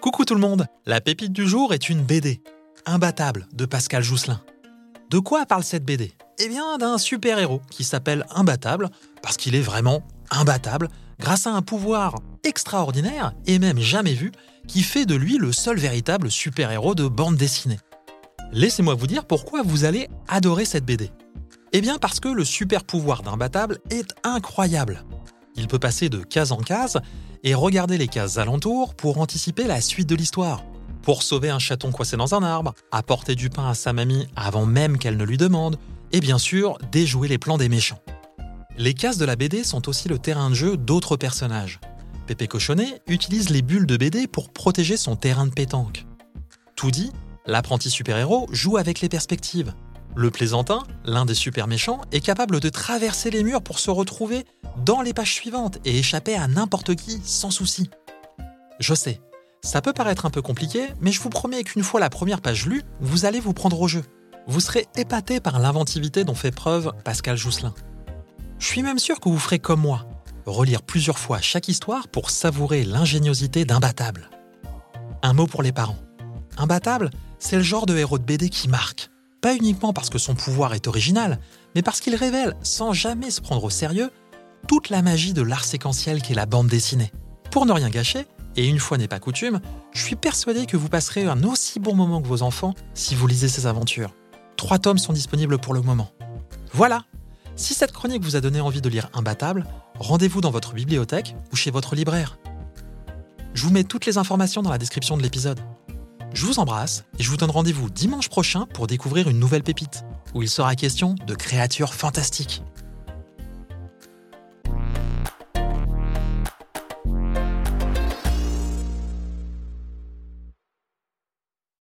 Coucou tout le monde, la pépite du jour est une BD, Imbattable, de Pascal Jousselin. De quoi parle cette BD Eh bien d'un super-héros qui s'appelle Imbattable, parce qu'il est vraiment imbattable, grâce à un pouvoir extraordinaire et même jamais vu, qui fait de lui le seul véritable super-héros de bande dessinée. Laissez-moi vous dire pourquoi vous allez adorer cette BD. Eh bien parce que le super pouvoir d'Imbattable est incroyable. Il peut passer de case en case et regarder les cases alentours pour anticiper la suite de l'histoire. Pour sauver un chaton coincé dans un arbre, apporter du pain à sa mamie avant même qu'elle ne lui demande, et bien sûr déjouer les plans des méchants. Les cases de la BD sont aussi le terrain de jeu d'autres personnages. Pépé Cochonnet utilise les bulles de BD pour protéger son terrain de pétanque. Tout dit, l'apprenti super-héros joue avec les perspectives. Le plaisantin, l'un des super méchants, est capable de traverser les murs pour se retrouver dans les pages suivantes et échapper à n'importe qui sans souci. Je sais, ça peut paraître un peu compliqué, mais je vous promets qu'une fois la première page lue, vous allez vous prendre au jeu. Vous serez épaté par l'inventivité dont fait preuve Pascal Jousselin. Je suis même sûr que vous ferez comme moi, relire plusieurs fois chaque histoire pour savourer l'ingéniosité d'Imbattable. Un mot pour les parents. Imbattable, c'est le genre de héros de BD qui marque. Pas uniquement parce que son pouvoir est original, mais parce qu'il révèle, sans jamais se prendre au sérieux, toute la magie de l'art séquentiel qu'est la bande dessinée. Pour ne rien gâcher, et une fois n'est pas coutume, je suis persuadé que vous passerez un aussi bon moment que vos enfants si vous lisez ces aventures. Trois tomes sont disponibles pour le moment. Voilà Si cette chronique vous a donné envie de lire Imbattable, rendez-vous dans votre bibliothèque ou chez votre libraire. Je vous mets toutes les informations dans la description de l'épisode. Je vous embrasse et je vous donne rendez-vous dimanche prochain pour découvrir une nouvelle pépite, où il sera question de créatures fantastiques.